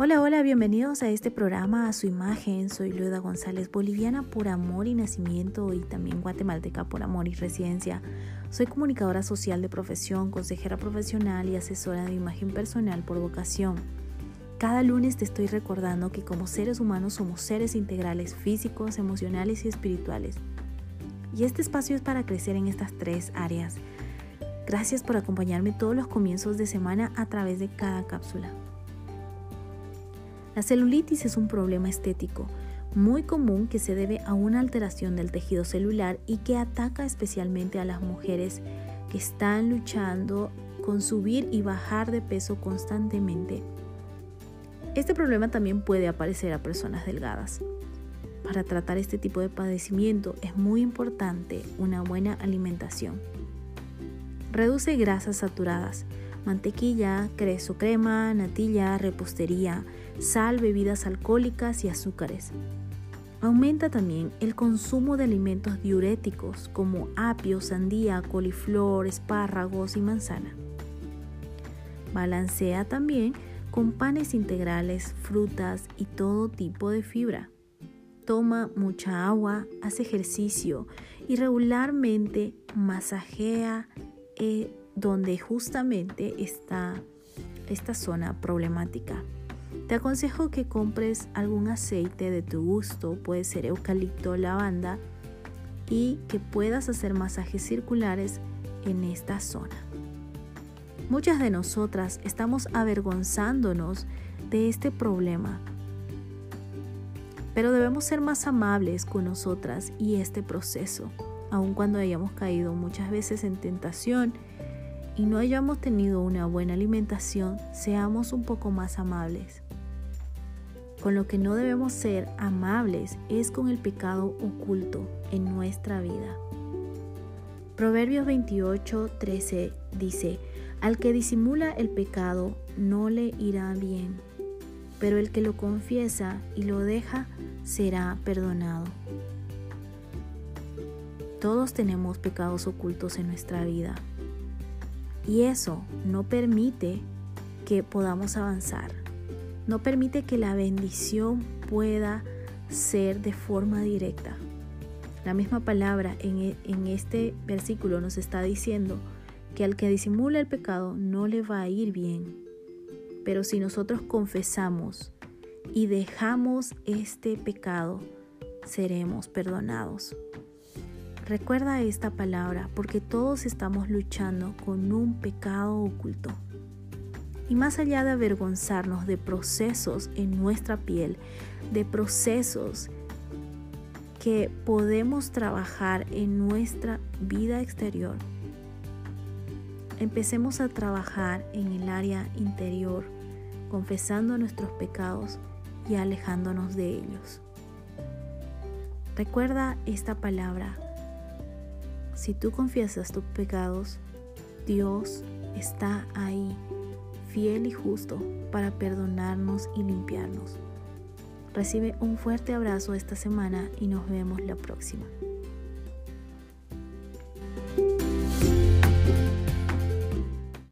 Hola, hola, bienvenidos a este programa, a su imagen. Soy Lueda González, boliviana por amor y nacimiento y también guatemalteca por amor y residencia. Soy comunicadora social de profesión, consejera profesional y asesora de imagen personal por vocación. Cada lunes te estoy recordando que como seres humanos somos seres integrales físicos, emocionales y espirituales. Y este espacio es para crecer en estas tres áreas. Gracias por acompañarme todos los comienzos de semana a través de cada cápsula. La celulitis es un problema estético muy común que se debe a una alteración del tejido celular y que ataca especialmente a las mujeres que están luchando con subir y bajar de peso constantemente. Este problema también puede aparecer a personas delgadas. Para tratar este tipo de padecimiento es muy importante una buena alimentación. Reduce grasas saturadas, mantequilla, queso crema, natilla, repostería, sal, bebidas alcohólicas y azúcares. Aumenta también el consumo de alimentos diuréticos como apio, sandía, coliflor, espárragos y manzana. Balancea también con panes integrales, frutas y todo tipo de fibra. Toma mucha agua, hace ejercicio y regularmente masajea eh, donde justamente está esta zona problemática. Te aconsejo que compres algún aceite de tu gusto, puede ser eucalipto lavanda, y que puedas hacer masajes circulares en esta zona. Muchas de nosotras estamos avergonzándonos de este problema, pero debemos ser más amables con nosotras y este proceso, aun cuando hayamos caído muchas veces en tentación y no hayamos tenido una buena alimentación, seamos un poco más amables. Con lo que no debemos ser amables es con el pecado oculto en nuestra vida. Proverbios 28, 13 dice, al que disimula el pecado no le irá bien, pero el que lo confiesa y lo deja será perdonado. Todos tenemos pecados ocultos en nuestra vida. Y eso no permite que podamos avanzar. No permite que la bendición pueda ser de forma directa. La misma palabra en, e, en este versículo nos está diciendo que al que disimula el pecado no le va a ir bien. Pero si nosotros confesamos y dejamos este pecado, seremos perdonados. Recuerda esta palabra porque todos estamos luchando con un pecado oculto. Y más allá de avergonzarnos de procesos en nuestra piel, de procesos que podemos trabajar en nuestra vida exterior, empecemos a trabajar en el área interior, confesando nuestros pecados y alejándonos de ellos. Recuerda esta palabra si tú confiesas tus pecados, Dios está ahí, fiel y justo, para perdonarnos y limpiarnos. Recibe un fuerte abrazo esta semana y nos vemos la próxima.